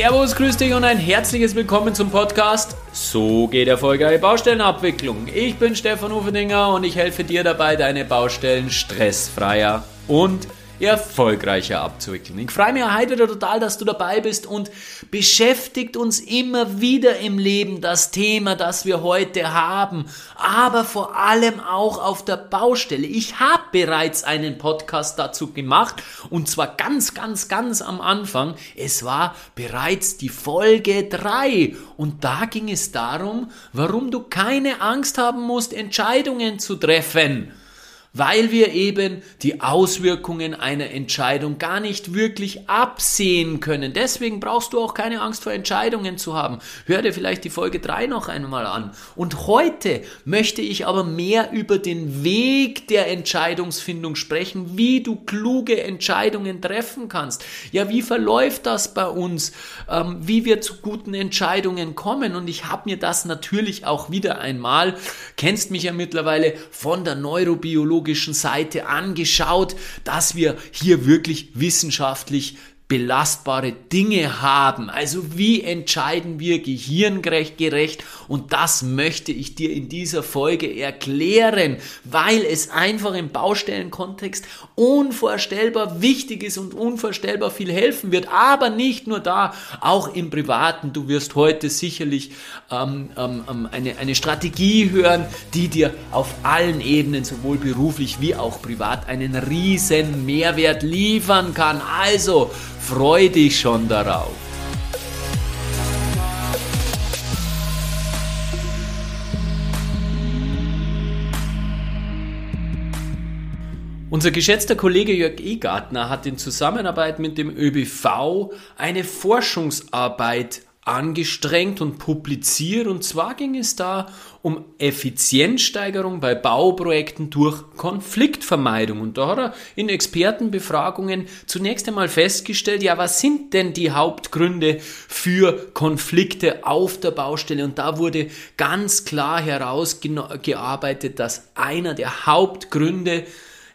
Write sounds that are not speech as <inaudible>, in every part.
Servus, grüß dich und ein herzliches Willkommen zum Podcast. So geht erfolgreiche Baustellenabwicklung. Ich bin Stefan Ufedinger und ich helfe dir dabei, deine Baustellen stressfreier und erfolgreicher abzuwickeln. Ich freue mich heute wieder total, dass du dabei bist und beschäftigt uns immer wieder im Leben das Thema, das wir heute haben, aber vor allem auch auf der Baustelle. Ich habe bereits einen Podcast dazu gemacht und zwar ganz, ganz, ganz am Anfang. Es war bereits die Folge 3 und da ging es darum, warum du keine Angst haben musst, Entscheidungen zu treffen weil wir eben die Auswirkungen einer Entscheidung gar nicht wirklich absehen können. Deswegen brauchst du auch keine Angst vor Entscheidungen zu haben. Hör dir vielleicht die Folge 3 noch einmal an. Und heute möchte ich aber mehr über den Weg der Entscheidungsfindung sprechen, wie du kluge Entscheidungen treffen kannst. Ja, wie verläuft das bei uns? Ähm, wie wir zu guten Entscheidungen kommen? Und ich habe mir das natürlich auch wieder einmal, kennst mich ja mittlerweile von der Neurobiologie, psychologischen Seite angeschaut, dass wir hier wirklich wissenschaftlich belastbare Dinge haben. Also wie entscheiden wir gehirngerecht gerecht? Und das möchte ich dir in dieser Folge erklären, weil es einfach im Baustellenkontext unvorstellbar wichtig ist und unvorstellbar viel helfen wird. Aber nicht nur da, auch im Privaten. Du wirst heute sicherlich ähm, ähm, ähm eine, eine Strategie hören, die dir auf allen Ebenen, sowohl beruflich wie auch privat, einen riesen Mehrwert liefern kann. Also, Freu dich schon darauf. Unser geschätzter Kollege Jörg Egartner hat in Zusammenarbeit mit dem ÖBV eine Forschungsarbeit angestrengt und publiziert. Und zwar ging es da um Effizienzsteigerung bei Bauprojekten durch Konfliktvermeidung. Und da hat er in Expertenbefragungen zunächst einmal festgestellt, ja, was sind denn die Hauptgründe für Konflikte auf der Baustelle? Und da wurde ganz klar herausgearbeitet, dass einer der Hauptgründe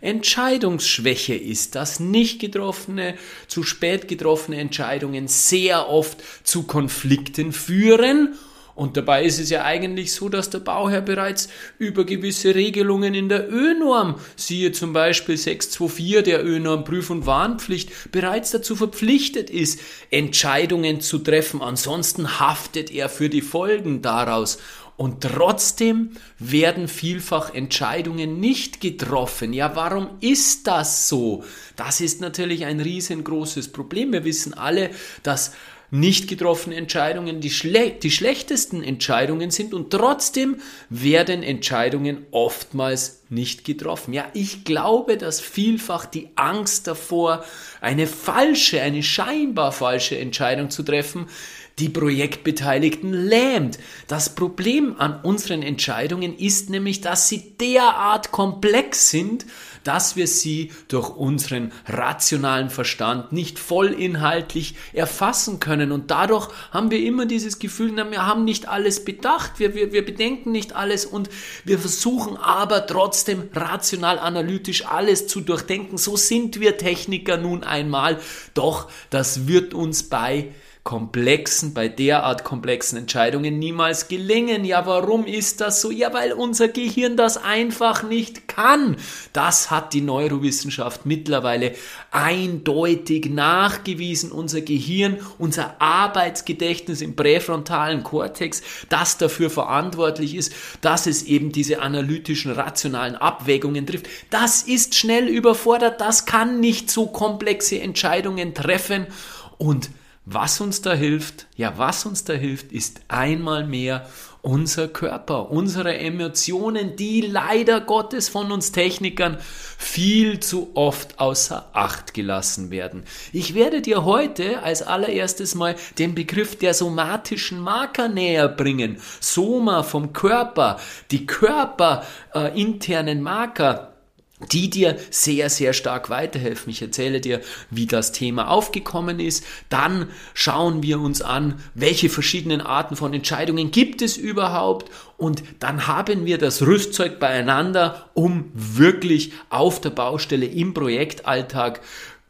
Entscheidungsschwäche ist, dass nicht getroffene, zu spät getroffene Entscheidungen sehr oft zu Konflikten führen und dabei ist es ja eigentlich so, dass der Bauherr bereits über gewisse Regelungen in der Ö-Norm, siehe zum Beispiel 624 der Ö-Norm Prüf- und Warnpflicht, bereits dazu verpflichtet ist, Entscheidungen zu treffen. Ansonsten haftet er für die Folgen daraus. Und trotzdem werden vielfach Entscheidungen nicht getroffen. Ja, warum ist das so? Das ist natürlich ein riesengroßes Problem. Wir wissen alle, dass nicht getroffene Entscheidungen die, schle die schlechtesten Entscheidungen sind und trotzdem werden Entscheidungen oftmals nicht getroffen. Ja, ich glaube, dass vielfach die Angst davor, eine falsche, eine scheinbar falsche Entscheidung zu treffen, die Projektbeteiligten lähmt. Das Problem an unseren Entscheidungen ist nämlich, dass sie derart komplex sind, dass wir sie durch unseren rationalen Verstand nicht vollinhaltlich erfassen können. Und dadurch haben wir immer dieses Gefühl, wir haben nicht alles bedacht, wir, wir, wir bedenken nicht alles und wir versuchen aber trotzdem rational analytisch alles zu durchdenken. So sind wir Techniker nun einmal. Doch das wird uns bei komplexen, bei derart komplexen Entscheidungen niemals gelingen. Ja, warum ist das so? Ja, weil unser Gehirn das einfach nicht kann. Das hat die Neurowissenschaft mittlerweile eindeutig nachgewiesen. Unser Gehirn, unser Arbeitsgedächtnis im präfrontalen Kortex, das dafür verantwortlich ist, dass es eben diese analytischen, rationalen Abwägungen trifft, das ist schnell überfordert, das kann nicht so komplexe Entscheidungen treffen und was uns da hilft, ja, was uns da hilft, ist einmal mehr unser Körper, unsere Emotionen, die leider Gottes von uns Technikern viel zu oft außer Acht gelassen werden. Ich werde dir heute als allererstes mal den Begriff der somatischen Marker näher bringen. Soma vom Körper, die körperinternen äh, Marker die dir sehr, sehr stark weiterhelfen. Ich erzähle dir, wie das Thema aufgekommen ist. Dann schauen wir uns an, welche verschiedenen Arten von Entscheidungen gibt es überhaupt. Und dann haben wir das Rüstzeug beieinander, um wirklich auf der Baustelle im Projektalltag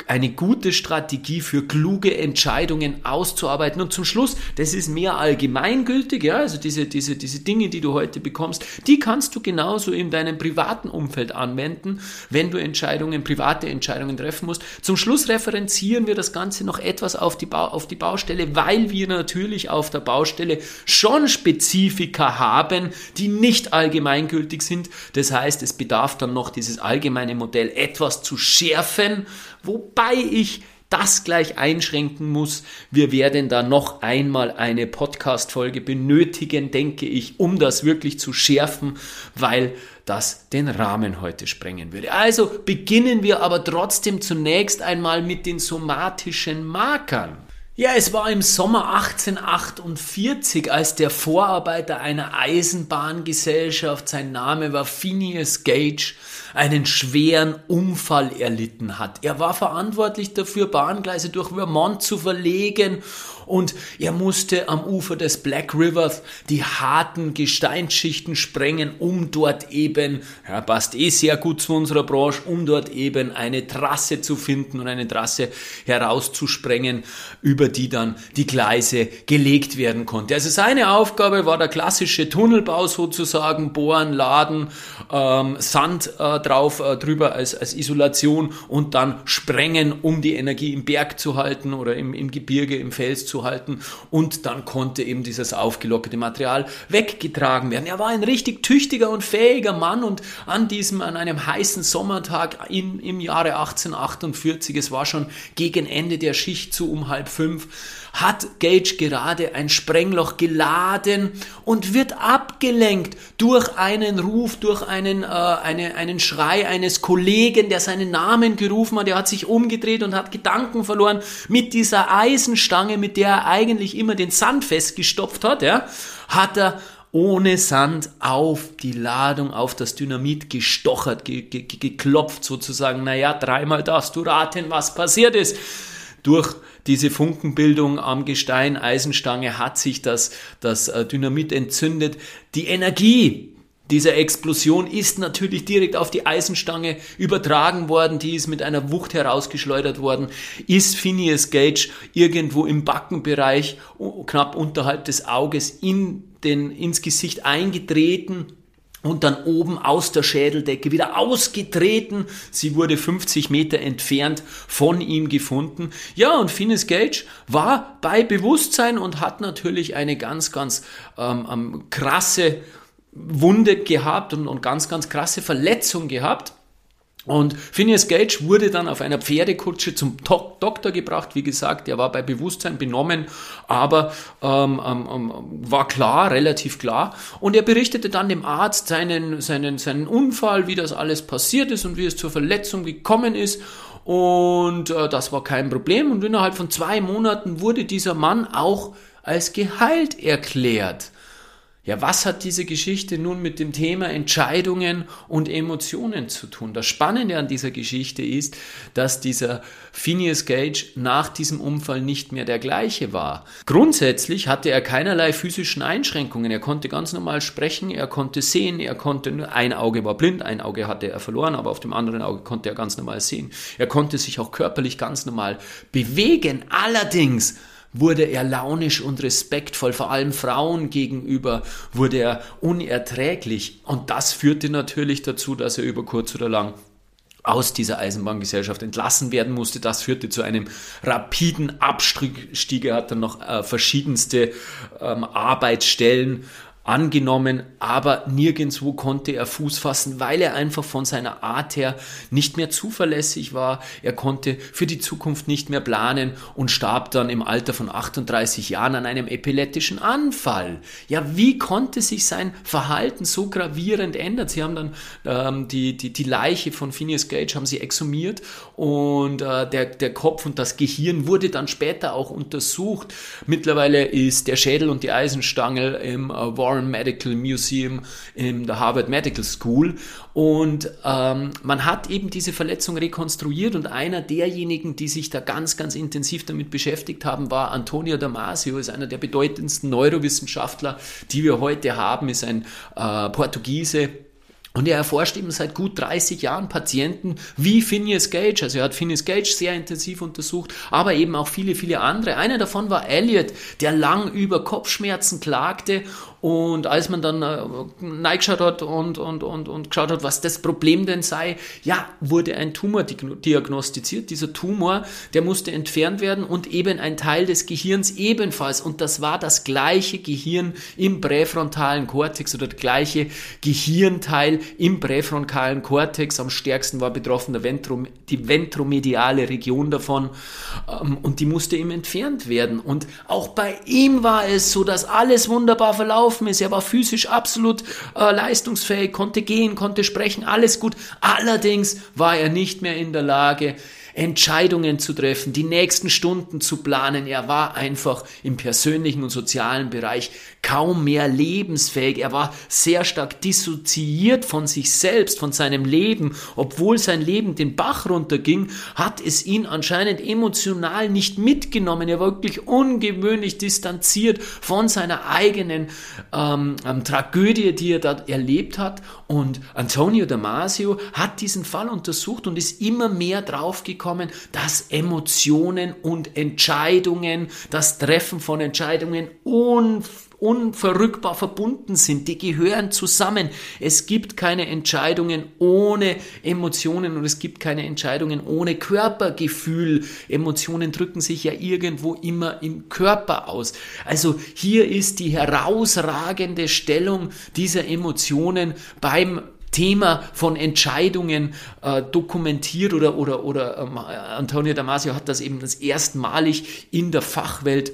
eine gute Strategie für kluge Entscheidungen auszuarbeiten. Und zum Schluss, das ist mehr allgemeingültig, ja, also diese, diese, diese Dinge, die du heute bekommst, die kannst du genauso in deinem privaten Umfeld anwenden, wenn du Entscheidungen, private Entscheidungen treffen musst. Zum Schluss referenzieren wir das Ganze noch etwas auf die, Bau, auf die Baustelle, weil wir natürlich auf der Baustelle schon Spezifika haben, die nicht allgemeingültig sind. Das heißt, es bedarf dann noch dieses allgemeine Modell etwas zu schärfen, Wobei ich das gleich einschränken muss. Wir werden da noch einmal eine Podcast-Folge benötigen, denke ich, um das wirklich zu schärfen, weil das den Rahmen heute sprengen würde. Also beginnen wir aber trotzdem zunächst einmal mit den somatischen Markern. Ja, es war im Sommer 1848, als der Vorarbeiter einer Eisenbahngesellschaft, sein Name war Phineas Gage, einen schweren Unfall erlitten hat. Er war verantwortlich dafür, Bahngleise durch Vermont zu verlegen und er musste am Ufer des Black Rivers die harten Gesteinsschichten sprengen, um dort eben, ja, passt eh sehr gut zu unserer Branche, um dort eben eine Trasse zu finden und eine Trasse herauszusprengen, über die dann die Gleise gelegt werden konnte. Also seine Aufgabe war der klassische Tunnelbau sozusagen, bohren, laden, ähm, Sand äh, drauf äh, drüber als, als Isolation und dann sprengen, um die Energie im Berg zu halten oder im, im Gebirge, im Fels zu halten und dann konnte eben dieses aufgelockerte Material weggetragen werden. Er war ein richtig tüchtiger und fähiger Mann und an diesem, an einem heißen Sommertag in, im Jahre 1848, es war schon gegen Ende der Schicht zu um halb fünf, hat Gage gerade ein Sprengloch geladen und wird abgelenkt durch einen Ruf, durch einen, äh, eine, einen Schrei eines Kollegen, der seinen Namen gerufen hat. Er hat sich umgedreht und hat Gedanken verloren mit dieser Eisenstange, mit der er eigentlich immer den Sand festgestopft hat, ja, hat er ohne Sand auf die Ladung, auf das Dynamit gestochert, ge ge geklopft sozusagen. Naja, dreimal darfst du raten, was passiert ist. Durch diese Funkenbildung am Gestein, Eisenstange, hat sich das, das äh, Dynamit entzündet. Die Energie dieser Explosion ist natürlich direkt auf die Eisenstange übertragen worden, die ist mit einer Wucht herausgeschleudert worden, ist Phineas Gage irgendwo im Backenbereich, knapp unterhalb des Auges, in den, ins Gesicht eingetreten und dann oben aus der Schädeldecke wieder ausgetreten. Sie wurde 50 Meter entfernt von ihm gefunden. Ja, und Phineas Gage war bei Bewusstsein und hat natürlich eine ganz, ganz ähm, ähm, krasse Wunde gehabt und, und ganz, ganz krasse Verletzung gehabt. Und Phineas Gage wurde dann auf einer Pferdekutsche zum Dok Doktor gebracht. Wie gesagt, er war bei Bewusstsein benommen, aber ähm, ähm, ähm, war klar, relativ klar. Und er berichtete dann dem Arzt seinen, seinen, seinen Unfall, wie das alles passiert ist und wie es zur Verletzung gekommen ist. Und äh, das war kein Problem. Und innerhalb von zwei Monaten wurde dieser Mann auch als geheilt erklärt. Ja, was hat diese Geschichte nun mit dem Thema Entscheidungen und Emotionen zu tun? Das Spannende an dieser Geschichte ist, dass dieser Phineas Gage nach diesem Unfall nicht mehr der gleiche war. Grundsätzlich hatte er keinerlei physischen Einschränkungen. Er konnte ganz normal sprechen, er konnte sehen, er konnte, ein Auge war blind, ein Auge hatte er verloren, aber auf dem anderen Auge konnte er ganz normal sehen. Er konnte sich auch körperlich ganz normal bewegen. Allerdings wurde er launisch und respektvoll, vor allem Frauen gegenüber wurde er unerträglich. Und das führte natürlich dazu, dass er über kurz oder lang aus dieser Eisenbahngesellschaft entlassen werden musste. Das führte zu einem rapiden Abstieg. Er hat dann noch äh, verschiedenste ähm, Arbeitsstellen angenommen, aber nirgendwo konnte er Fuß fassen, weil er einfach von seiner Art her nicht mehr zuverlässig war. Er konnte für die Zukunft nicht mehr planen und starb dann im Alter von 38 Jahren an einem epileptischen Anfall. Ja, wie konnte sich sein Verhalten so gravierend ändern? Sie haben dann ähm, die, die, die Leiche von Phineas Gage haben sie exhumiert und äh, der, der Kopf und das Gehirn wurde dann später auch untersucht. Mittlerweile ist der Schädel und die Eisenstange im äh, Warren Warren Medical Museum in der Harvard Medical School. Und ähm, man hat eben diese Verletzung rekonstruiert und einer derjenigen, die sich da ganz, ganz intensiv damit beschäftigt haben, war Antonio Damasio, ist einer der bedeutendsten Neurowissenschaftler, die wir heute haben, ist ein äh, Portugiese, Und er erforscht eben seit gut 30 Jahren Patienten wie Phineas Gage. Also er hat Phineas Gage sehr intensiv untersucht, aber eben auch viele, viele andere. Einer davon war Elliot, der lang über Kopfschmerzen klagte und als man dann äh, reingeschaut hat und, und, und, und geschaut hat, was das Problem denn sei, ja, wurde ein Tumor diagnostiziert. Dieser Tumor, der musste entfernt werden und eben ein Teil des Gehirns ebenfalls. Und das war das gleiche Gehirn im präfrontalen Kortex oder der gleiche Gehirnteil im präfrontalen Kortex. Am stärksten war betroffen der Ventrum, die ventromediale Region davon. Ähm, und die musste eben entfernt werden. Und auch bei ihm war es so, dass alles wunderbar verlaufen gelaufen ist. Er war physisch absolut äh, leistungsfähig, konnte gehen, konnte sprechen, alles gut. Allerdings war er nicht mehr in der Lage, Entscheidungen zu treffen, die nächsten Stunden zu planen. Er war einfach im persönlichen und sozialen Bereich kaum mehr lebensfähig. Er war sehr stark dissoziiert von sich selbst, von seinem Leben. Obwohl sein Leben den Bach runterging, hat es ihn anscheinend emotional nicht mitgenommen. Er war wirklich ungewöhnlich distanziert von seiner eigenen ähm, ähm, Tragödie, die er da erlebt hat. Und Antonio Damasio hat diesen Fall untersucht und ist immer mehr draufgekommen, mitbekommen, dass Emotionen und Entscheidungen, das Treffen von Entscheidungen unverrückbar verbunden sind. Die gehören zusammen. Es gibt keine Entscheidungen ohne Emotionen und es gibt keine Entscheidungen ohne Körpergefühl. Emotionen drücken sich ja irgendwo immer im Körper aus. Also hier ist die herausragende Stellung dieser Emotionen beim Thema von Entscheidungen äh, dokumentiert oder, oder, oder ähm, Antonio Damasio hat das eben das erstmalig in der Fachwelt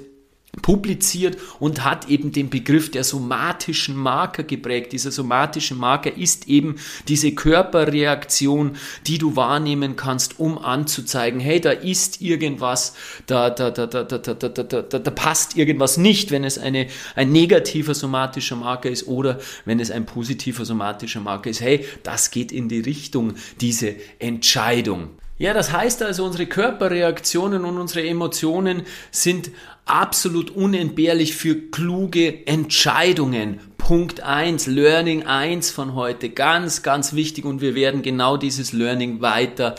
publiziert und hat eben den Begriff der somatischen Marker geprägt. Dieser somatische Marker ist eben diese Körperreaktion, die du wahrnehmen kannst, um anzuzeigen, hey, da ist irgendwas, da, da, da, da, da, da, da, da, da, passt irgendwas nicht, wenn es eine, ein negativer somatischer Marker ist oder wenn es ein positiver somatischer Marker ist. Hey, das geht in die Richtung, diese Entscheidung. Ja, das heißt also, unsere Körperreaktionen und unsere Emotionen sind absolut unentbehrlich für kluge Entscheidungen. Punkt eins, Learning eins von heute, ganz, ganz wichtig und wir werden genau dieses Learning weiter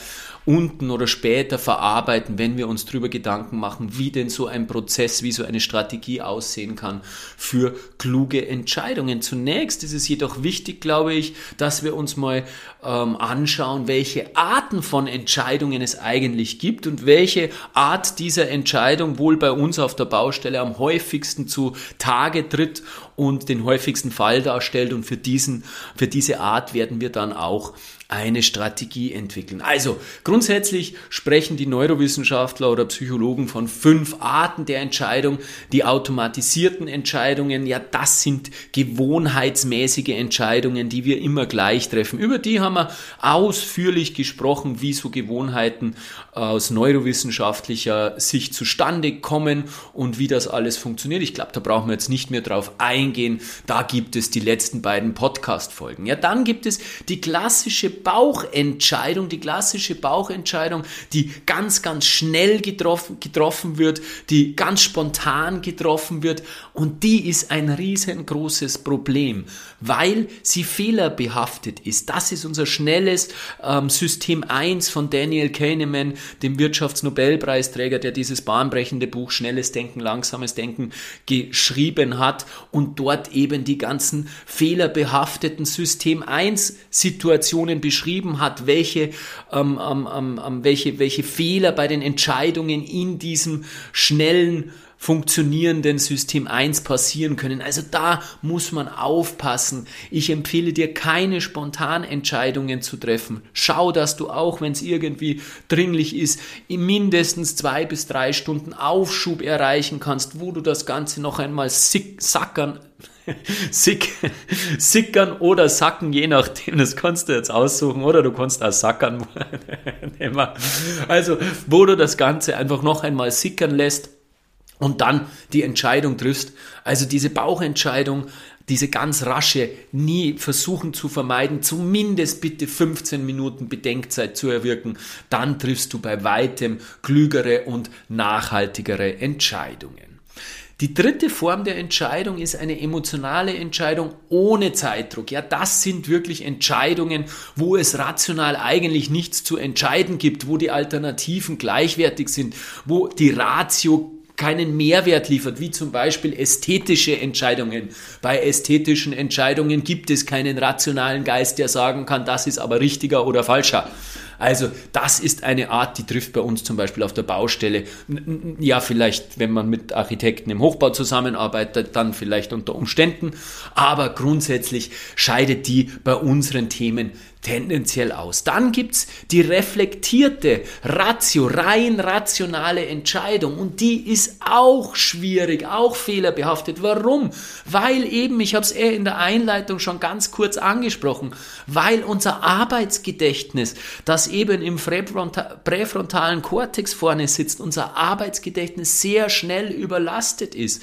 unten oder später verarbeiten, wenn wir uns darüber Gedanken machen, wie denn so ein Prozess, wie so eine Strategie aussehen kann für kluge Entscheidungen. Zunächst ist es jedoch wichtig, glaube ich, dass wir uns mal ähm, anschauen, welche Arten von Entscheidungen es eigentlich gibt und welche Art dieser Entscheidung wohl bei uns auf der Baustelle am häufigsten zu Tage tritt und den häufigsten Fall darstellt und für diesen, für diese Art werden wir dann auch eine Strategie entwickeln. Also grundsätzlich sprechen die Neurowissenschaftler oder Psychologen von fünf Arten der Entscheidung. Die automatisierten Entscheidungen, ja, das sind gewohnheitsmäßige Entscheidungen, die wir immer gleich treffen. Über die haben wir ausführlich gesprochen, wie so Gewohnheiten aus neurowissenschaftlicher Sicht zustande kommen und wie das alles funktioniert. Ich glaube, da brauchen wir jetzt nicht mehr drauf eingehen. Da gibt es die letzten beiden Podcast-Folgen. Ja, dann gibt es die klassische Bauchentscheidung, die klassische Bauchentscheidung, die ganz, ganz schnell getroffen, getroffen wird, die ganz spontan getroffen wird und die ist ein riesengroßes Problem, weil sie fehlerbehaftet ist. Das ist unser schnelles ähm, System 1 von Daniel Kahneman, dem Wirtschaftsnobelpreisträger, der dieses bahnbrechende Buch Schnelles Denken, Langsames Denken geschrieben hat und dort eben die ganzen fehlerbehafteten System 1 Situationen beschrieben hat, welche, ähm, ähm, ähm, welche, welche Fehler bei den Entscheidungen in diesem schnellen funktionierenden System 1 passieren können. Also da muss man aufpassen. Ich empfehle dir keine Spontanentscheidungen zu treffen. Schau, dass du auch, wenn es irgendwie dringlich ist, in mindestens zwei bis drei Stunden Aufschub erreichen kannst, wo du das Ganze noch einmal sackern Sick, sickern oder sacken, je nachdem, das kannst du jetzt aussuchen, oder du kannst auch sackern. <laughs> Also, wo du das Ganze einfach noch einmal sickern lässt und dann die Entscheidung triffst. Also diese Bauchentscheidung, diese ganz rasche, nie versuchen zu vermeiden, zumindest bitte 15 Minuten Bedenkzeit zu erwirken, dann triffst du bei weitem klügere und nachhaltigere Entscheidungen. Die dritte Form der Entscheidung ist eine emotionale Entscheidung ohne Zeitdruck. Ja, das sind wirklich Entscheidungen, wo es rational eigentlich nichts zu entscheiden gibt, wo die Alternativen gleichwertig sind, wo die Ratio keinen Mehrwert liefert, wie zum Beispiel ästhetische Entscheidungen. Bei ästhetischen Entscheidungen gibt es keinen rationalen Geist, der sagen kann, das ist aber richtiger oder falscher. Also das ist eine Art, die trifft bei uns zum Beispiel auf der Baustelle. Ja, vielleicht, wenn man mit Architekten im Hochbau zusammenarbeitet, dann vielleicht unter Umständen. Aber grundsätzlich scheidet die bei unseren Themen tendenziell aus. Dann gibt's die reflektierte, ratio, rein rationale Entscheidung und die ist auch schwierig, auch fehlerbehaftet. Warum? Weil eben, ich habe es eher in der Einleitung schon ganz kurz angesprochen, weil unser Arbeitsgedächtnis, das eben im präfrontalen Kortex vorne sitzt, unser Arbeitsgedächtnis sehr schnell überlastet ist.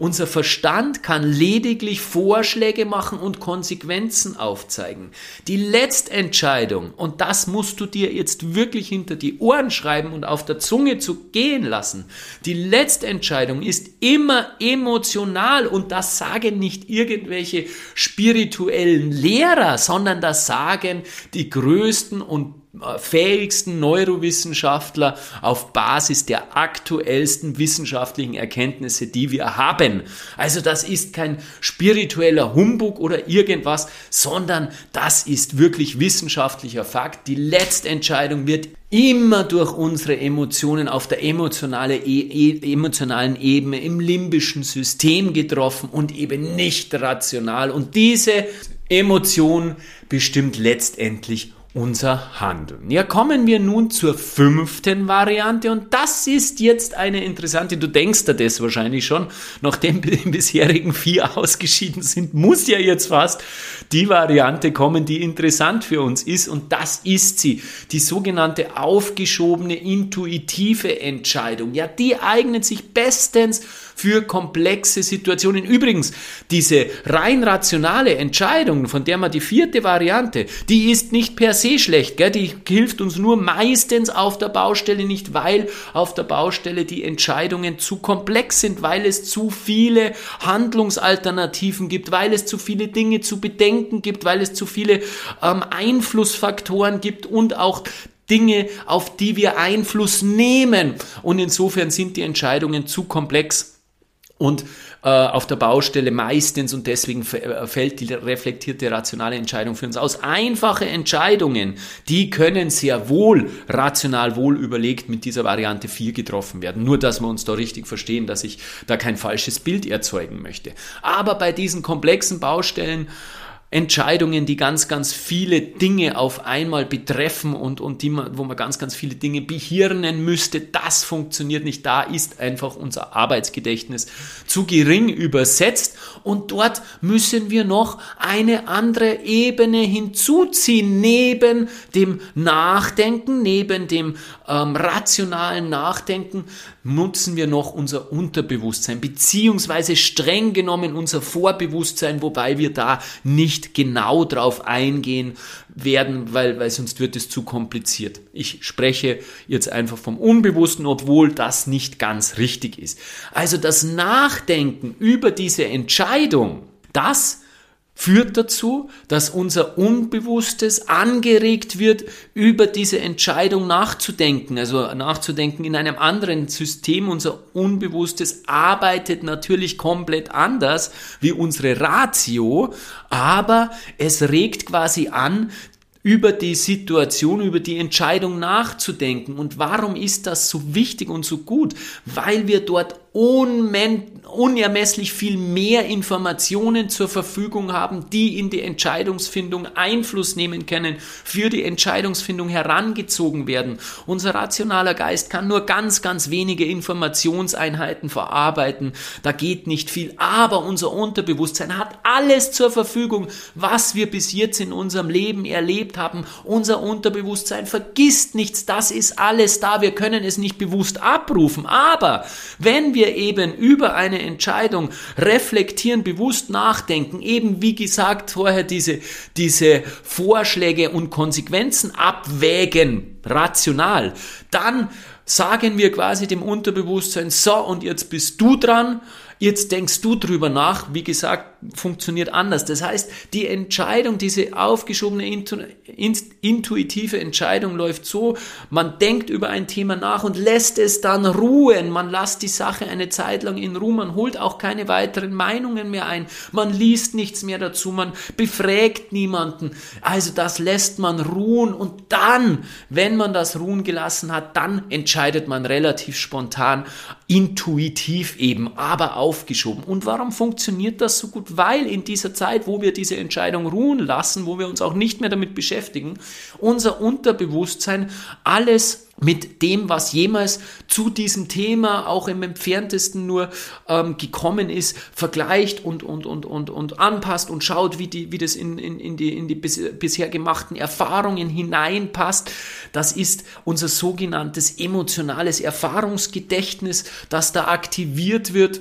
Unser Verstand kann lediglich Vorschläge machen und Konsequenzen aufzeigen. Die Letztentscheidung, und das musst du dir jetzt wirklich hinter die Ohren schreiben und auf der Zunge zu gehen lassen, die Letztentscheidung ist immer emotional und das sagen nicht irgendwelche spirituellen Lehrer, sondern das sagen die größten und fähigsten Neurowissenschaftler auf Basis der aktuellsten wissenschaftlichen Erkenntnisse, die wir haben. Also das ist kein spiritueller Humbug oder irgendwas, sondern das ist wirklich wissenschaftlicher Fakt. Die Letztentscheidung wird immer durch unsere Emotionen auf der emotionale, e, e, emotionalen Ebene im limbischen System getroffen und eben nicht rational. Und diese Emotion bestimmt letztendlich unser Handeln. Ja, kommen wir nun zur fünften Variante und das ist jetzt eine interessante, du denkst da das wahrscheinlich schon, nachdem <laughs> die bisherigen vier ausgeschieden sind, muss ja jetzt fast die Variante kommen, die interessant für uns ist und das ist sie, die sogenannte aufgeschobene intuitive Entscheidung. Ja, die eignet sich bestens für komplexe Situationen. Übrigens, diese rein rationale Entscheidung, von der man die vierte Variante, die ist nicht per se schlecht, gell? die hilft uns nur meistens auf der Baustelle nicht, weil auf der Baustelle die Entscheidungen zu komplex sind, weil es zu viele Handlungsalternativen gibt, weil es zu viele Dinge zu bedenken gibt, weil es zu viele ähm, Einflussfaktoren gibt und auch Dinge, auf die wir Einfluss nehmen. Und insofern sind die Entscheidungen zu komplex und äh, auf der Baustelle meistens und deswegen äh, fällt die reflektierte rationale Entscheidung für uns aus. Einfache Entscheidungen, die können sehr wohl rational wohl überlegt mit dieser Variante 4 getroffen werden. Nur, dass wir uns da richtig verstehen, dass ich da kein falsches Bild erzeugen möchte. Aber bei diesen komplexen Baustellen Entscheidungen, die ganz, ganz viele Dinge auf einmal betreffen und, und die man, wo man ganz, ganz viele Dinge behirnen müsste. Das funktioniert nicht. Da ist einfach unser Arbeitsgedächtnis zu gering übersetzt und dort müssen wir noch eine andere Ebene hinzuziehen, neben dem Nachdenken, neben dem ähm, rationalen Nachdenken nutzen wir noch unser Unterbewusstsein, beziehungsweise streng genommen unser Vorbewusstsein, wobei wir da nicht genau drauf eingehen werden, weil, weil sonst wird es zu kompliziert. Ich spreche jetzt einfach vom Unbewussten, obwohl das nicht ganz richtig ist. Also das Nachdenken über diese Entscheidung, das führt dazu, dass unser Unbewusstes angeregt wird, über diese Entscheidung nachzudenken, also nachzudenken in einem anderen System. Unser Unbewusstes arbeitet natürlich komplett anders wie unsere Ratio, aber es regt quasi an, über die Situation, über die Entscheidung nachzudenken. Und warum ist das so wichtig und so gut? Weil wir dort unermesslich viel mehr Informationen zur Verfügung haben, die in die Entscheidungsfindung Einfluss nehmen können, für die Entscheidungsfindung herangezogen werden. Unser rationaler Geist kann nur ganz, ganz wenige Informationseinheiten verarbeiten. Da geht nicht viel. Aber unser Unterbewusstsein hat alles zur Verfügung, was wir bis jetzt in unserem Leben erlebt haben. Unser Unterbewusstsein vergisst nichts. Das ist alles da. Wir können es nicht bewusst abrufen. Aber wenn wir wir eben über eine Entscheidung reflektieren, bewusst nachdenken, eben wie gesagt vorher diese, diese Vorschläge und Konsequenzen abwägen, rational, dann sagen wir quasi dem Unterbewusstsein, so und jetzt bist du dran, Jetzt denkst du drüber nach, wie gesagt, funktioniert anders. Das heißt, die Entscheidung, diese aufgeschobene intuitive Entscheidung läuft so, man denkt über ein Thema nach und lässt es dann ruhen. Man lässt die Sache eine Zeit lang in Ruhe, man holt auch keine weiteren Meinungen mehr ein, man liest nichts mehr dazu, man befragt niemanden. Also das lässt man ruhen und dann, wenn man das ruhen gelassen hat, dann entscheidet man relativ spontan, intuitiv eben, aber aufgeschoben. Und warum funktioniert das so gut? Weil in dieser Zeit, wo wir diese Entscheidung ruhen lassen, wo wir uns auch nicht mehr damit beschäftigen, unser Unterbewusstsein alles mit dem, was jemals zu diesem Thema auch im entferntesten nur ähm, gekommen ist, vergleicht und, und, und, und, und anpasst und schaut, wie, die, wie das in, in, in die, in die bis, bisher gemachten Erfahrungen hineinpasst. Das ist unser sogenanntes emotionales Erfahrungsgedächtnis, das da aktiviert wird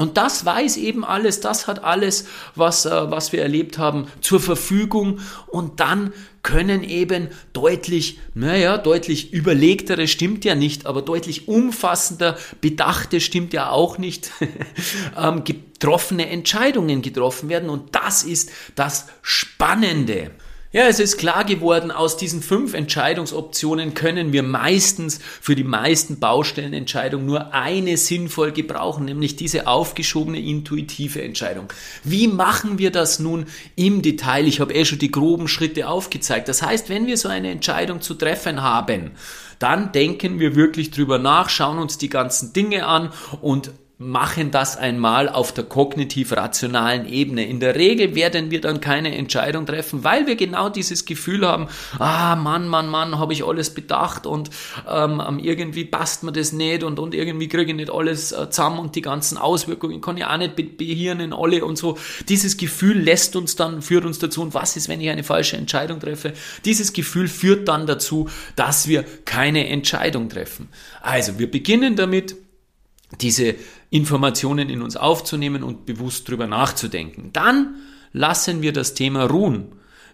und das weiß eben alles, das hat alles, was, äh, was wir erlebt haben, zur Verfügung. Und dann können eben deutlich, naja, deutlich überlegtere stimmt ja nicht, aber deutlich umfassender, bedachte stimmt ja auch nicht, <laughs> ähm, getroffene Entscheidungen getroffen werden. Und das ist das Spannende. Ja, es ist klar geworden, aus diesen fünf Entscheidungsoptionen können wir meistens für die meisten Baustellenentscheidungen nur eine sinnvoll gebrauchen, nämlich diese aufgeschobene intuitive Entscheidung. Wie machen wir das nun im Detail? Ich habe eh schon die groben Schritte aufgezeigt. Das heißt, wenn wir so eine Entscheidung zu treffen haben, dann denken wir wirklich drüber nach, schauen uns die ganzen Dinge an und machen das einmal auf der kognitiv-rationalen Ebene. In der Regel werden wir dann keine Entscheidung treffen, weil wir genau dieses Gefühl haben, ah Mann, Mann, Mann, habe ich alles bedacht und ähm, irgendwie passt mir das nicht und, und irgendwie kriege ich nicht alles äh, zusammen und die ganzen Auswirkungen kann ich auch nicht be behirnen, alle und so. Dieses Gefühl lässt uns dann, führt uns dazu, und was ist, wenn ich eine falsche Entscheidung treffe? Dieses Gefühl führt dann dazu, dass wir keine Entscheidung treffen. Also, wir beginnen damit, diese Informationen in uns aufzunehmen und bewusst drüber nachzudenken. Dann lassen wir das Thema ruhen.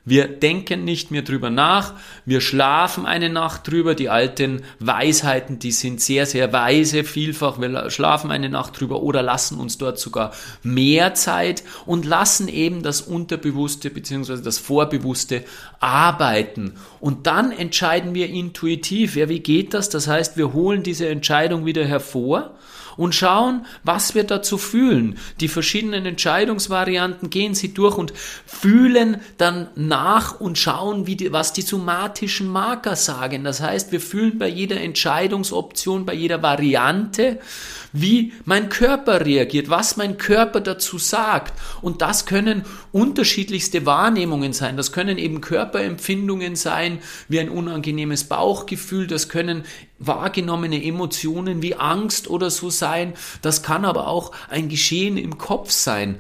Wir denken nicht mehr drüber nach, wir schlafen eine Nacht drüber. Die alten Weisheiten, die sind sehr, sehr weise, vielfach. Wir schlafen eine Nacht drüber oder lassen uns dort sogar mehr Zeit und lassen eben das Unterbewusste bzw. das Vorbewusste arbeiten. Und dann entscheiden wir intuitiv. Ja, wie geht das? Das heißt, wir holen diese Entscheidung wieder hervor und schauen, was wir dazu fühlen. Die verschiedenen Entscheidungsvarianten gehen sie durch und fühlen dann nach und schauen, wie die, was die somatischen Marker sagen. Das heißt, wir fühlen bei jeder Entscheidungsoption, bei jeder Variante, wie mein Körper reagiert, was mein Körper dazu sagt. Und das können unterschiedlichste Wahrnehmungen sein. Das können eben Körperempfindungen sein, wie ein unangenehmes Bauchgefühl. Das können wahrgenommene Emotionen wie Angst oder so sein. Das kann aber auch ein Geschehen im Kopf sein.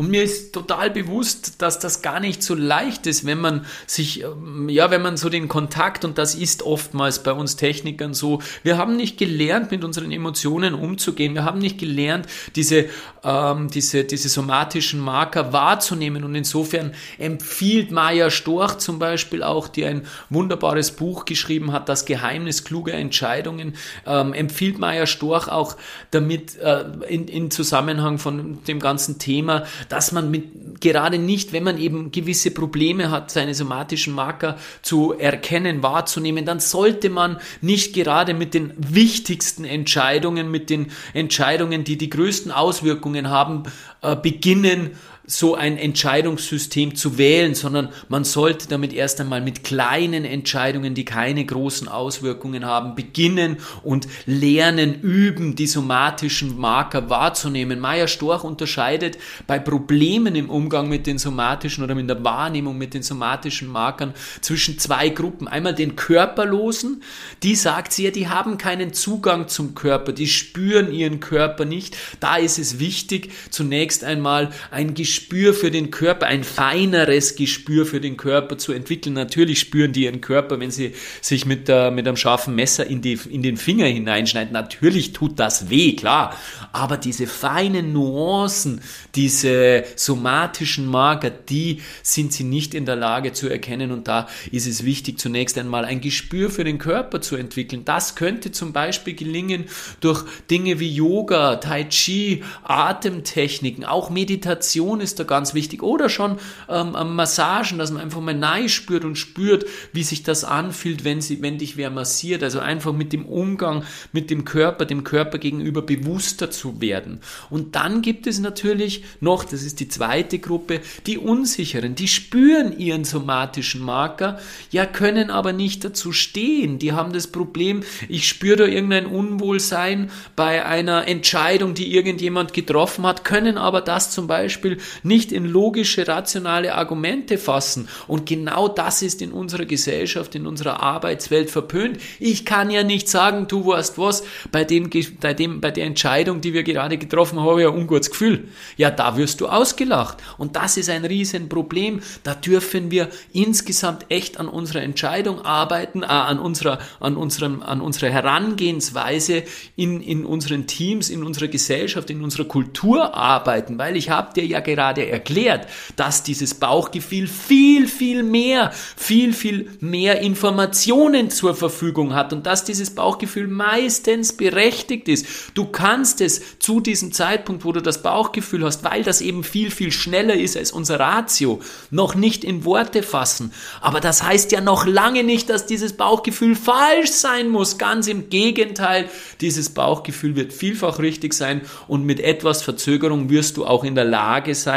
Und mir ist total bewusst, dass das gar nicht so leicht ist, wenn man sich, ähm, ja, wenn man so den Kontakt, und das ist oftmals bei uns Technikern so, wir haben nicht gelernt, mit unseren Emotionen umzugehen. Wir haben nicht gelernt, diese, ähm, diese, diese somatischen Marker wahrzunehmen. Und insofern empfiehlt Maya Storch zum Beispiel auch, die ein wunderbares Buch geschrieben hat, Das Geheimnis kluger Entscheidungen, ähm, empfiehlt Maya Storch auch damit äh, in, in Zusammenhang von dem ganzen Thema, dass man mit, gerade nicht, wenn man eben gewisse Probleme hat, seine somatischen Marker zu erkennen, wahrzunehmen, dann sollte man nicht gerade mit den wichtigsten Entscheidungen, mit den Entscheidungen, die die größten Auswirkungen haben, äh, beginnen, so ein Entscheidungssystem zu wählen, sondern man sollte damit erst einmal mit kleinen Entscheidungen, die keine großen Auswirkungen haben, beginnen und lernen, üben, die somatischen Marker wahrzunehmen. Meier Storch unterscheidet bei Problemen im Umgang mit den somatischen oder mit der Wahrnehmung mit den somatischen Markern zwischen zwei Gruppen. Einmal den Körperlosen, die sagt sie ja, die haben keinen Zugang zum Körper, die spüren ihren Körper nicht. Da ist es wichtig, zunächst einmal ein Gespräch Gespür für den Körper, ein feineres Gespür für den Körper zu entwickeln. Natürlich spüren die ihren Körper, wenn sie sich mit, der, mit einem scharfen Messer in, die, in den Finger hineinschneiden. Natürlich tut das weh, klar. Aber diese feinen Nuancen, diese somatischen Marker, die sind sie nicht in der Lage zu erkennen. Und da ist es wichtig, zunächst einmal ein Gespür für den Körper zu entwickeln. Das könnte zum Beispiel gelingen durch Dinge wie Yoga, Tai Chi, Atemtechniken, auch Meditation ist da ganz wichtig oder schon ähm, ähm, Massagen, dass man einfach mal nahe spürt und spürt, wie sich das anfühlt, wenn, sie, wenn dich wer massiert. Also einfach mit dem Umgang mit dem Körper, dem Körper gegenüber bewusster zu werden. Und dann gibt es natürlich noch, das ist die zweite Gruppe, die Unsicheren, die spüren ihren somatischen Marker, ja können aber nicht dazu stehen. Die haben das Problem, ich spüre da irgendein Unwohlsein bei einer Entscheidung, die irgendjemand getroffen hat, können aber das zum Beispiel nicht in logische, rationale Argumente fassen. Und genau das ist in unserer Gesellschaft, in unserer Arbeitswelt verpönt. Ich kann ja nicht sagen, du weißt was, bei dem, bei dem, bei der Entscheidung, die wir gerade getroffen haben, habe ich ein ungutes Gefühl. Ja, da wirst du ausgelacht. Und das ist ein Riesenproblem. Da dürfen wir insgesamt echt an unserer Entscheidung arbeiten, äh, an unserer, an unserem, an unserer Herangehensweise in, in unseren Teams, in unserer Gesellschaft, in unserer Kultur arbeiten, weil ich habe dir ja gerade erklärt, dass dieses Bauchgefühl viel, viel mehr, viel, viel mehr Informationen zur Verfügung hat und dass dieses Bauchgefühl meistens berechtigt ist. Du kannst es zu diesem Zeitpunkt, wo du das Bauchgefühl hast, weil das eben viel, viel schneller ist als unser Ratio, noch nicht in Worte fassen. Aber das heißt ja noch lange nicht, dass dieses Bauchgefühl falsch sein muss. Ganz im Gegenteil, dieses Bauchgefühl wird vielfach richtig sein und mit etwas Verzögerung wirst du auch in der Lage sein,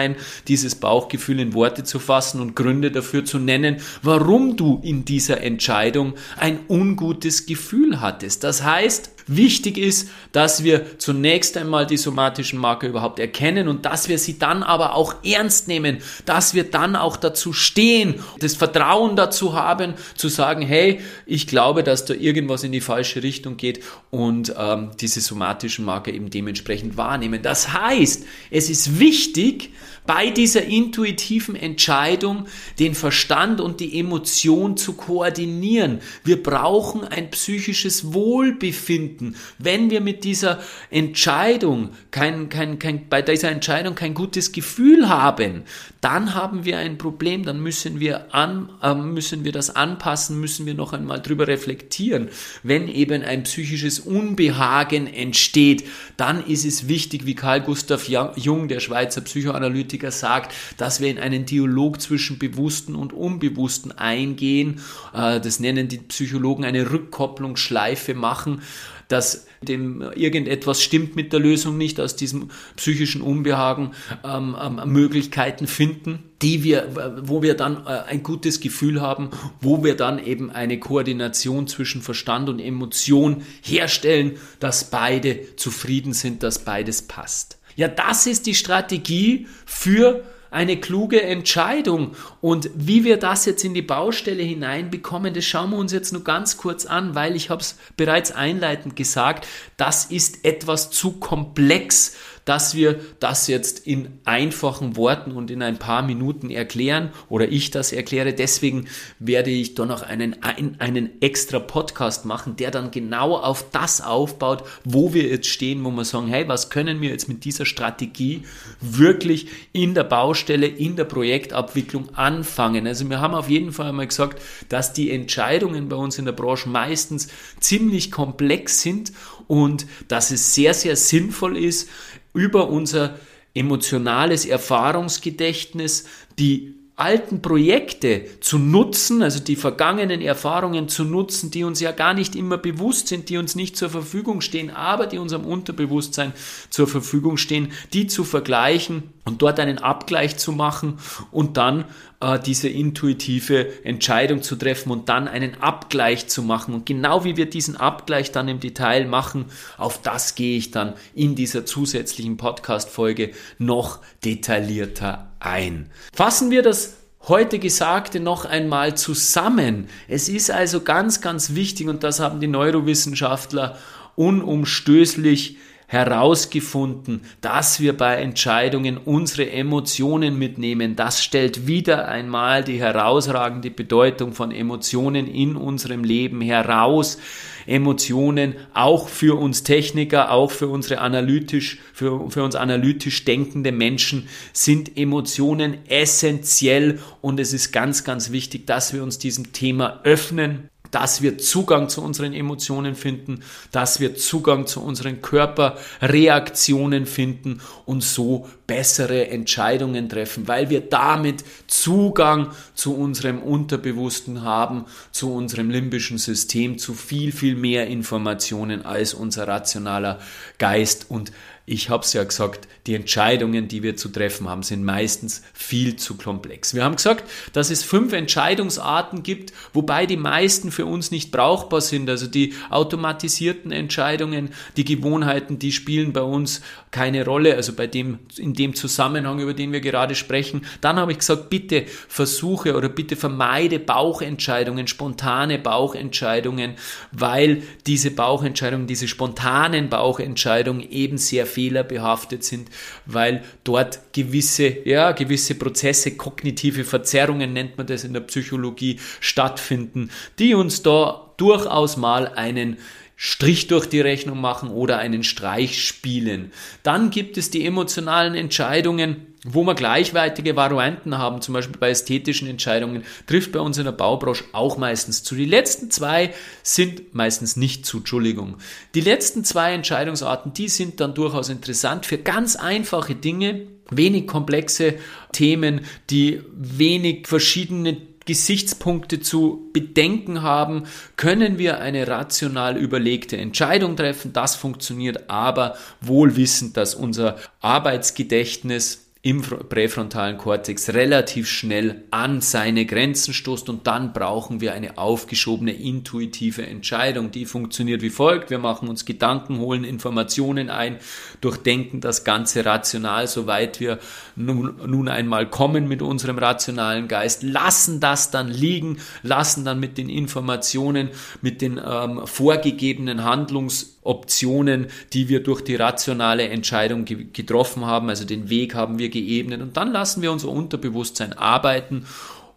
dieses Bauchgefühl in Worte zu fassen und Gründe dafür zu nennen, warum du in dieser Entscheidung ein ungutes Gefühl hattest. Das heißt, Wichtig ist, dass wir zunächst einmal die somatischen Marker überhaupt erkennen und dass wir sie dann aber auch ernst nehmen, dass wir dann auch dazu stehen, das Vertrauen dazu haben, zu sagen, hey, ich glaube, dass da irgendwas in die falsche Richtung geht und ähm, diese somatischen Marker eben dementsprechend wahrnehmen. Das heißt, es ist wichtig, bei dieser intuitiven Entscheidung den Verstand und die Emotion zu koordinieren. Wir brauchen ein psychisches Wohlbefinden. Wenn wir mit dieser Entscheidung kein, kein, kein, bei dieser Entscheidung kein gutes Gefühl haben, dann haben wir ein Problem, dann müssen wir an, äh, müssen wir das anpassen, müssen wir noch einmal drüber reflektieren. Wenn eben ein psychisches Unbehagen entsteht, dann ist es wichtig, wie Carl Gustav Jung, der Schweizer Psychoanalytiker, sagt, dass wir in einen Dialog zwischen Bewussten und Unbewussten eingehen. Äh, das nennen die Psychologen eine Rückkopplungsschleife machen dass dem irgendetwas stimmt mit der Lösung nicht, aus diesem psychischen Unbehagen ähm, ähm, Möglichkeiten finden, die wir, wo wir dann äh, ein gutes Gefühl haben, wo wir dann eben eine Koordination zwischen Verstand und Emotion herstellen, dass beide zufrieden sind, dass beides passt. Ja, das ist die Strategie für eine kluge Entscheidung. Und wie wir das jetzt in die Baustelle hineinbekommen, das schauen wir uns jetzt nur ganz kurz an, weil ich habe es bereits einleitend gesagt, das ist etwas zu komplex, dass wir das jetzt in einfachen Worten und in ein paar Minuten erklären oder ich das erkläre. Deswegen werde ich da noch einen, einen extra Podcast machen, der dann genau auf das aufbaut, wo wir jetzt stehen, wo wir sagen, hey, was können wir jetzt mit dieser Strategie wirklich in der Baustelle, in der Projektabwicklung anfangen? Also wir haben auf jeden Fall einmal gesagt, dass die Entscheidungen bei uns in der Branche meistens ziemlich komplex sind und dass es sehr, sehr sinnvoll ist, über unser emotionales Erfahrungsgedächtnis die alten Projekte zu nutzen, also die vergangenen Erfahrungen zu nutzen, die uns ja gar nicht immer bewusst sind, die uns nicht zur Verfügung stehen, aber die unserem Unterbewusstsein zur Verfügung stehen, die zu vergleichen und dort einen Abgleich zu machen und dann äh, diese intuitive Entscheidung zu treffen und dann einen Abgleich zu machen. Und genau wie wir diesen Abgleich dann im Detail machen, auf das gehe ich dann in dieser zusätzlichen Podcast-Folge noch detaillierter ein. Fassen wir das heute Gesagte noch einmal zusammen. Es ist also ganz, ganz wichtig und das haben die Neurowissenschaftler unumstößlich herausgefunden, dass wir bei Entscheidungen unsere Emotionen mitnehmen. Das stellt wieder einmal die herausragende Bedeutung von Emotionen in unserem Leben heraus. Emotionen auch für uns Techniker, auch für unsere analytisch, für, für uns analytisch denkende Menschen sind Emotionen essentiell und es ist ganz, ganz wichtig, dass wir uns diesem Thema öffnen dass wir Zugang zu unseren Emotionen finden, dass wir Zugang zu unseren Körperreaktionen finden und so bessere Entscheidungen treffen, weil wir damit Zugang zu unserem Unterbewussten haben, zu unserem limbischen System, zu viel, viel mehr Informationen als unser rationaler Geist und ich habe es ja gesagt, die Entscheidungen, die wir zu treffen haben, sind meistens viel zu komplex. Wir haben gesagt, dass es fünf Entscheidungsarten gibt, wobei die meisten für uns nicht brauchbar sind. Also die automatisierten Entscheidungen, die Gewohnheiten, die spielen bei uns keine Rolle. Also bei dem, in dem Zusammenhang, über den wir gerade sprechen. Dann habe ich gesagt, bitte versuche oder bitte vermeide Bauchentscheidungen, spontane Bauchentscheidungen, weil diese Bauchentscheidungen, diese spontanen Bauchentscheidungen eben sehr fehlerbehaftet sind, weil dort gewisse, ja, gewisse Prozesse, kognitive Verzerrungen nennt man das in der Psychologie, stattfinden, die uns da durchaus mal einen Strich durch die Rechnung machen oder einen Streich spielen. Dann gibt es die emotionalen Entscheidungen, wo wir gleichwertige Varianten haben, zum Beispiel bei ästhetischen Entscheidungen, trifft bei uns in der Baubranche auch meistens zu. Die letzten zwei sind meistens nicht zu, Entschuldigung. Die letzten zwei Entscheidungsarten, die sind dann durchaus interessant für ganz einfache Dinge, wenig komplexe Themen, die wenig verschiedene Gesichtspunkte zu bedenken haben, können wir eine rational überlegte Entscheidung treffen. Das funktioniert aber wohl wissend, dass unser Arbeitsgedächtnis im präfrontalen Kortex relativ schnell an seine Grenzen stoßt und dann brauchen wir eine aufgeschobene intuitive Entscheidung. Die funktioniert wie folgt. Wir machen uns Gedanken, holen Informationen ein, durchdenken das Ganze rational, soweit wir nun, nun einmal kommen mit unserem rationalen Geist, lassen das dann liegen, lassen dann mit den Informationen, mit den ähm, vorgegebenen Handlungs Optionen, die wir durch die rationale Entscheidung ge getroffen haben, also den Weg haben wir geebnet. Und dann lassen wir unser Unterbewusstsein arbeiten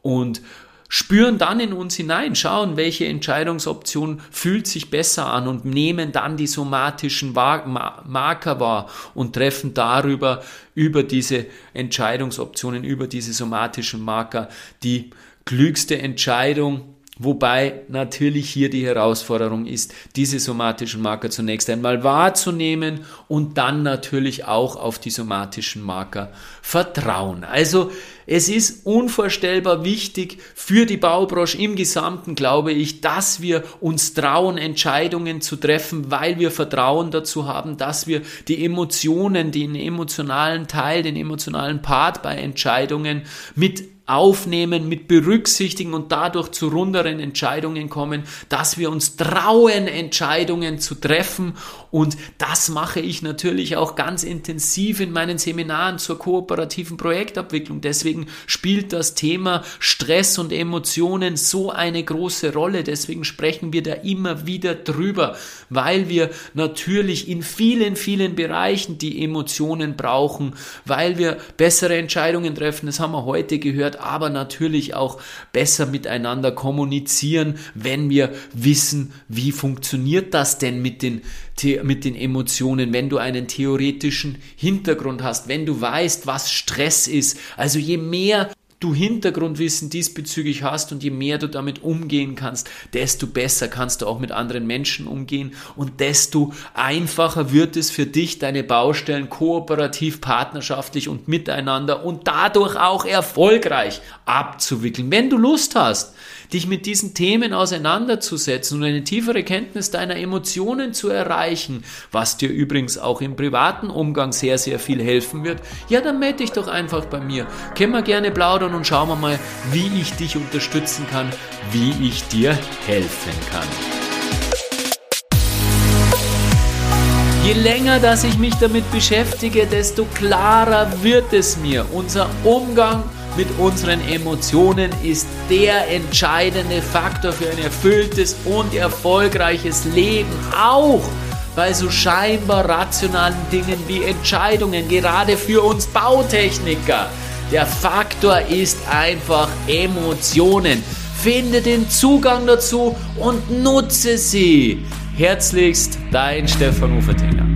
und spüren dann in uns hinein, schauen, welche Entscheidungsoption fühlt sich besser an und nehmen dann die somatischen Marker wahr und treffen darüber, über diese Entscheidungsoptionen, über diese somatischen Marker die klügste Entscheidung, Wobei natürlich hier die Herausforderung ist, diese somatischen Marker zunächst einmal wahrzunehmen und dann natürlich auch auf die somatischen Marker vertrauen. Also es ist unvorstellbar wichtig für die Baubranche im Gesamten, glaube ich, dass wir uns trauen, Entscheidungen zu treffen, weil wir Vertrauen dazu haben, dass wir die Emotionen, den emotionalen Teil, den emotionalen Part bei Entscheidungen mit aufnehmen, mit berücksichtigen und dadurch zu runderen Entscheidungen kommen, dass wir uns trauen, Entscheidungen zu treffen. Und das mache ich natürlich auch ganz intensiv in meinen Seminaren zur kooperativen Projektabwicklung. Deswegen spielt das Thema Stress und Emotionen so eine große Rolle. Deswegen sprechen wir da immer wieder drüber, weil wir natürlich in vielen, vielen Bereichen die Emotionen brauchen, weil wir bessere Entscheidungen treffen. Das haben wir heute gehört aber natürlich auch besser miteinander kommunizieren, wenn wir wissen, wie funktioniert das denn mit den, mit den Emotionen, wenn du einen theoretischen Hintergrund hast, wenn du weißt, was Stress ist. Also je mehr du Hintergrundwissen diesbezüglich hast und je mehr du damit umgehen kannst, desto besser kannst du auch mit anderen Menschen umgehen und desto einfacher wird es für dich, deine Baustellen kooperativ, partnerschaftlich und miteinander und dadurch auch erfolgreich abzuwickeln. Wenn du Lust hast, dich mit diesen Themen auseinanderzusetzen und eine tiefere Kenntnis deiner Emotionen zu erreichen, was dir übrigens auch im privaten Umgang sehr, sehr viel helfen wird, ja, dann melde dich doch einfach bei mir. Können wir gerne plaudern und schauen wir mal, wie ich dich unterstützen kann, wie ich dir helfen kann. Je länger, dass ich mich damit beschäftige, desto klarer wird es mir. Unser Umgang mit unseren Emotionen ist der entscheidende Faktor für ein erfülltes und erfolgreiches Leben. Auch bei so scheinbar rationalen Dingen wie Entscheidungen, gerade für uns Bautechniker. Der Faktor ist einfach Emotionen. Finde den Zugang dazu und nutze sie. Herzlichst, dein Stefan Ufertinger.